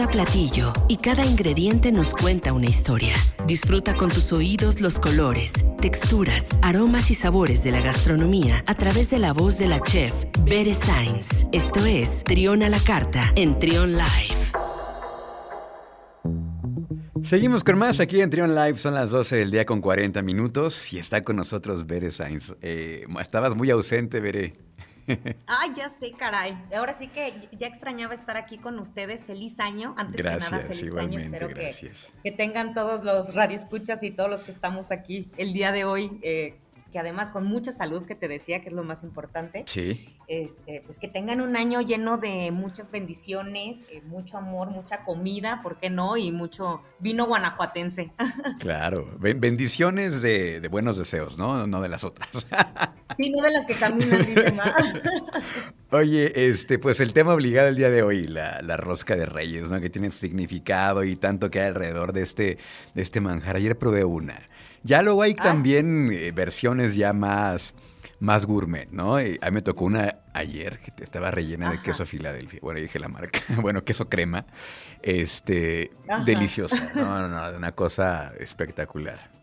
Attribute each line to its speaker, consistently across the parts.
Speaker 1: Cada platillo y cada ingrediente nos cuenta una historia. Disfruta con tus oídos los colores, texturas, aromas y sabores de la gastronomía a través de la voz de la chef Bere Sainz. Esto es Trión a la Carta en Trión Live.
Speaker 2: Seguimos con más aquí en Trion Live, son las 12 del día con 40 minutos y está con nosotros Bere Sainz. Eh, estabas muy ausente, Bere.
Speaker 3: Ay, ya sé, caray. Ahora sí que ya extrañaba estar aquí con ustedes. Feliz año. Antes
Speaker 2: gracias,
Speaker 3: que nada, feliz
Speaker 2: igualmente,
Speaker 3: año. Espero
Speaker 2: gracias.
Speaker 3: Que, que, tengan todos los radioescuchas y todos los que estamos aquí el día de hoy. Eh, que además con mucha salud, que te decía que es lo más importante.
Speaker 2: Sí.
Speaker 3: Este, pues que tengan un año lleno de muchas bendiciones, eh, mucho amor, mucha comida, ¿por qué no? Y mucho vino guanajuatense.
Speaker 2: Claro, bendiciones de, de buenos deseos, ¿no? No de las otras.
Speaker 3: Sí, no de las que caminan, dice más.
Speaker 2: Oye, este, pues el tema obligado el día de hoy, la, la, rosca de reyes, ¿no? Que tiene su significado y tanto que hay alrededor de este, de este manjar. Ayer probé una. Ya luego hay ah, también sí. eh, versiones ya más, más gourmet, ¿no? Y a mí me tocó una ayer que estaba rellena Ajá. de queso Filadelfia. Bueno, dije la marca. Bueno, queso crema. Este, Ajá. deliciosa. No, no, no, una cosa espectacular.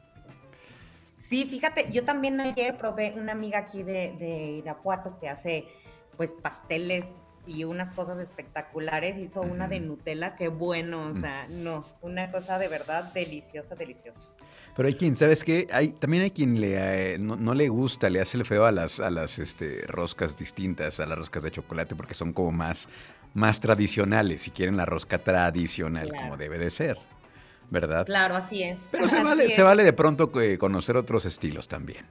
Speaker 3: Sí, fíjate, yo también ayer probé una amiga aquí de, de Irapuato que hace pues pasteles y unas cosas espectaculares. Hizo una de Nutella, qué bueno, o sea, no, una cosa de verdad deliciosa, deliciosa.
Speaker 2: Pero hay quien, ¿sabes qué? Hay, también hay quien le, eh, no, no, le gusta, le hace el feo a las, a las este, roscas distintas, a las roscas de chocolate, porque son como más, más tradicionales, si quieren la rosca tradicional, claro. como debe de ser. ¿Verdad?
Speaker 3: Claro, así es.
Speaker 2: Pero se,
Speaker 3: así
Speaker 2: vale,
Speaker 3: es.
Speaker 2: se vale de pronto conocer otros estilos también.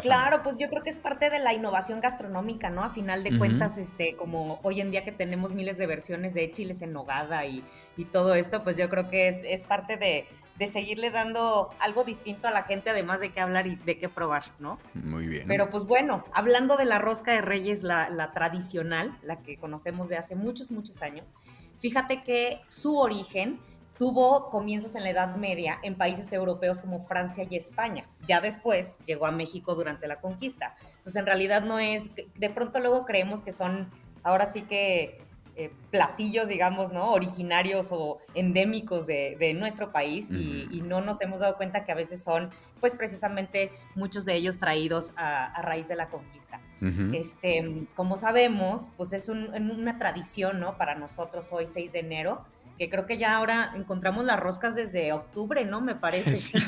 Speaker 3: Claro, pues yo creo que es parte de la innovación gastronómica, ¿no? A final de uh -huh. cuentas, este, como hoy en día que tenemos miles de versiones de chiles en nogada y, y todo esto, pues yo creo que es, es parte de, de, seguirle dando algo distinto a la gente, además de qué hablar y de qué probar, ¿no?
Speaker 2: Muy bien.
Speaker 3: Pero pues bueno, hablando de la rosca de reyes, la, la tradicional, la que conocemos de hace muchos, muchos años, fíjate que su origen tuvo comienzos en la Edad Media en países europeos como Francia y España. Ya después llegó a México durante la conquista. Entonces, en realidad no es, de pronto luego creemos que son, ahora sí que eh, platillos, digamos, ¿no? Originarios o endémicos de, de nuestro país uh -huh. y, y, no nos hemos dado cuenta que a veces son, pues precisamente muchos de ellos traídos a, a raíz de la conquista. Uh -huh. Este, como sabemos, pues es un, una tradición, ¿no? Para nosotros hoy, 6 de enero, que creo que ya ahora encontramos las roscas desde octubre, ¿no? Me parece.
Speaker 2: Sí.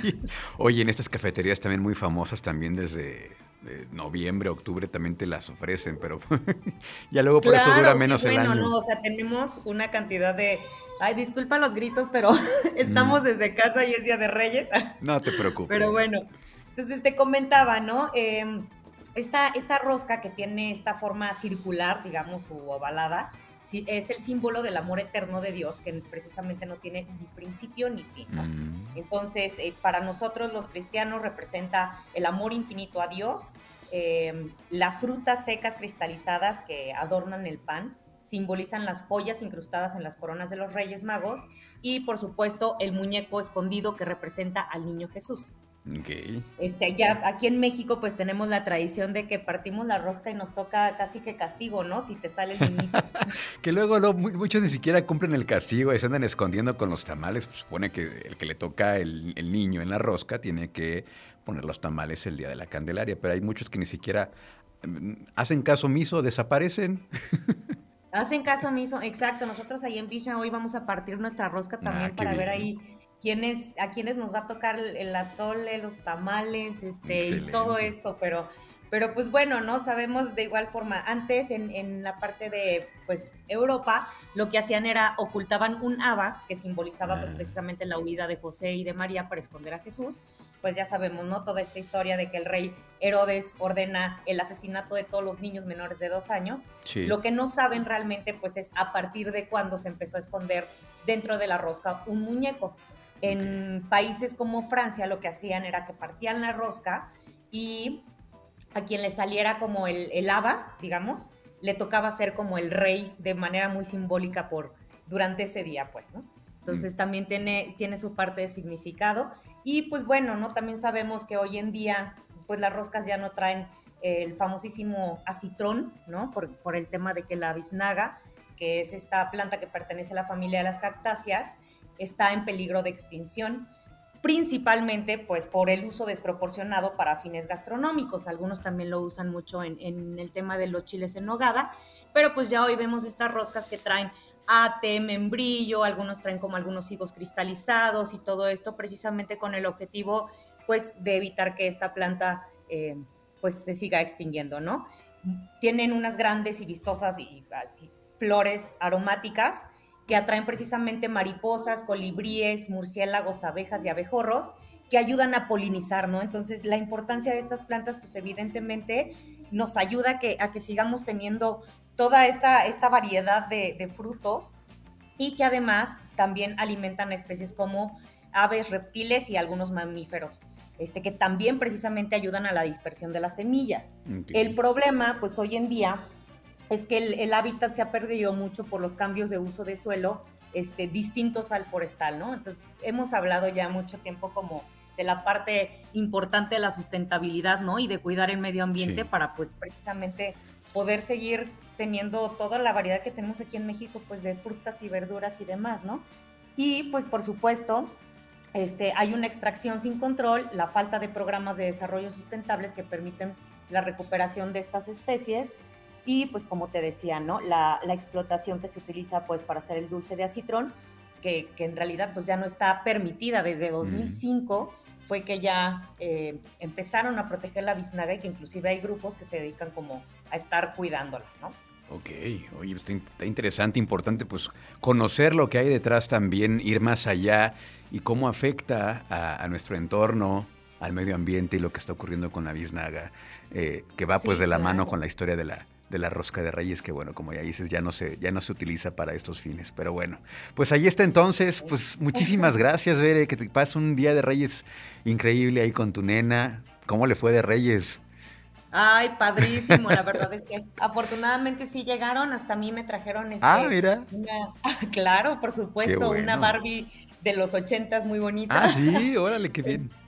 Speaker 2: Oye, en estas cafeterías también muy famosas, también desde de noviembre, octubre también te las ofrecen, pero ya luego por claro, eso dura menos
Speaker 3: sí,
Speaker 2: el
Speaker 3: bueno,
Speaker 2: año.
Speaker 3: No, o sea, tenemos una cantidad de... Ay, disculpa los gritos, pero estamos mm. desde casa y es Día de Reyes.
Speaker 2: No te preocupes.
Speaker 3: Pero bueno, entonces te comentaba, ¿no? Eh, esta, esta rosca que tiene esta forma circular, digamos, o ovalada, es el símbolo del amor eterno de Dios, que precisamente no tiene ni principio ni fin. ¿no? Mm. Entonces, eh, para nosotros los cristianos representa el amor infinito a Dios, eh, las frutas secas cristalizadas que adornan el pan, simbolizan las joyas incrustadas en las coronas de los Reyes Magos y, por supuesto, el muñeco escondido que representa al niño Jesús.
Speaker 2: Okay.
Speaker 3: Este, ya aquí en México pues tenemos la tradición de que partimos la rosca y nos toca casi que castigo, ¿no? Si te sale el niñito.
Speaker 2: que luego no, muchos ni siquiera cumplen el castigo y se andan escondiendo con los tamales. Pues supone que el que le toca el, el, niño en la rosca tiene que poner los tamales el día de la Candelaria, pero hay muchos que ni siquiera mm, hacen caso omiso, desaparecen.
Speaker 3: Hacen caso omiso, exacto. Nosotros ahí en Villa hoy vamos a partir nuestra rosca también ah, para bien. ver ahí quiénes, a quiénes nos va a tocar el atole, los tamales, este, y todo esto, pero, pero pues bueno, ¿no? Sabemos de igual forma, antes en, en, la parte de, pues, Europa, lo que hacían era ocultaban un haba que simbolizaba, pues, ah. precisamente la huida de José y de María para esconder a Jesús, pues ya sabemos, ¿no? Toda esta historia de que el rey Herodes ordena el asesinato de todos los niños menores de dos años. Sí. Lo que no saben realmente, pues, es a partir de cuándo se empezó a esconder dentro de la rosca un muñeco. En okay. países como Francia lo que hacían era que partían la rosca y a quien le saliera como el, el haba, digamos, le tocaba ser como el rey de manera muy simbólica por durante ese día, pues, ¿no? Entonces mm. también tiene, tiene su parte de significado. Y pues bueno, ¿no? También sabemos que hoy en día, pues las roscas ya no traen el famosísimo acitrón, ¿no? Por, por el tema de que la biznaga que es esta planta que pertenece a la familia de las cactáceas, está en peligro de extinción principalmente pues por el uso desproporcionado para fines gastronómicos. Algunos también lo usan mucho en, el tema de los chiles en nogada, pero pues ya hoy vemos estas roscas que traen ate, membrillo, algunos traen como algunos higos cristalizados y todo esto precisamente con el objetivo pues de evitar que esta planta eh, pues se siga extinguiendo, ¿no? Tienen unas grandes y vistosas y flores aromáticas que atraen precisamente mariposas, colibríes, murciélagos, abejas y abejorros que ayudan a polinizar, ¿no? Entonces, la importancia de estas plantas, pues evidentemente nos ayuda a que, a que sigamos teniendo toda esta, esta variedad de, de frutos y que además también alimentan especies como aves, reptiles y algunos mamíferos. Este, que también precisamente ayudan a la dispersión de las semillas. El problema, pues hoy en día, es que el, hábitat se ha perdido mucho por los cambios de uso de suelo este, distintos al forestal, ¿no? Entonces, hemos hablado ya mucho tiempo como de la parte importante de la sustentabilidad, ¿no? Y de cuidar el medio ambiente para, pues, precisamente poder seguir teniendo toda la variedad que tenemos aquí en México, pues, de frutas y verduras y demás, ¿no? Y, pues, por supuesto, este, hay una extracción sin control, la falta de programas de desarrollo sustentables que permiten la recuperación de estas especies, y pues como te decía, ¿no? La, explotación que se utiliza pues para hacer el dulce de acitrón, que, en realidad pues ya no está permitida desde 2005, fue que ya eh, empezaron a proteger la biznaga y que inclusive hay grupos que se dedican como a estar cuidándolas, ¿no?
Speaker 2: Ok, oye, está interesante, importante pues conocer lo que hay detrás también, ir más allá y cómo afecta a, nuestro entorno, al medio ambiente y lo que está ocurriendo con la biznaga, eh, que va pues de la mano con la historia de la, de la rosca de reyes, que bueno, como ya dices, ya no se, ya no se utiliza para estos fines. Pero bueno, pues ahí está entonces, pues muchísimas gracias, Bere, que te pases un día de reyes increíble ahí con tu nena. ¿Cómo le fue de reyes?
Speaker 3: Ay, padrísimo, la verdad es que afortunadamente sí llegaron, hasta a mí me trajeron este,
Speaker 2: Ah, mira.
Speaker 3: claro, por supuesto, una Barbie de los ochentas muy bonita.
Speaker 2: Ah, sí, órale, qué bien.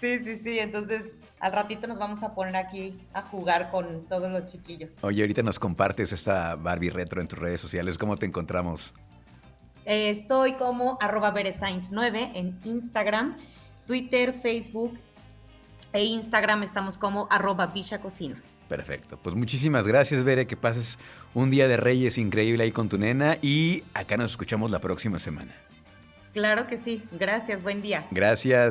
Speaker 3: Sí, sí, sí, entonces al ratito nos vamos a poner aquí a jugar con todos los chiquillos.
Speaker 2: Oye, ahorita nos compartes esta Barbie retro en tus redes sociales. ¿Cómo te encontramos?
Speaker 3: Eh, estoy como arroba 9 en Instagram, Twitter, Facebook e Instagram estamos como arroba Cocina.
Speaker 2: Perfecto. Pues muchísimas gracias, Bere. Que pases un día de Reyes increíble ahí con tu nena y acá nos escuchamos la próxima semana.
Speaker 3: Claro que sí. Gracias. Buen día.
Speaker 2: Gracias.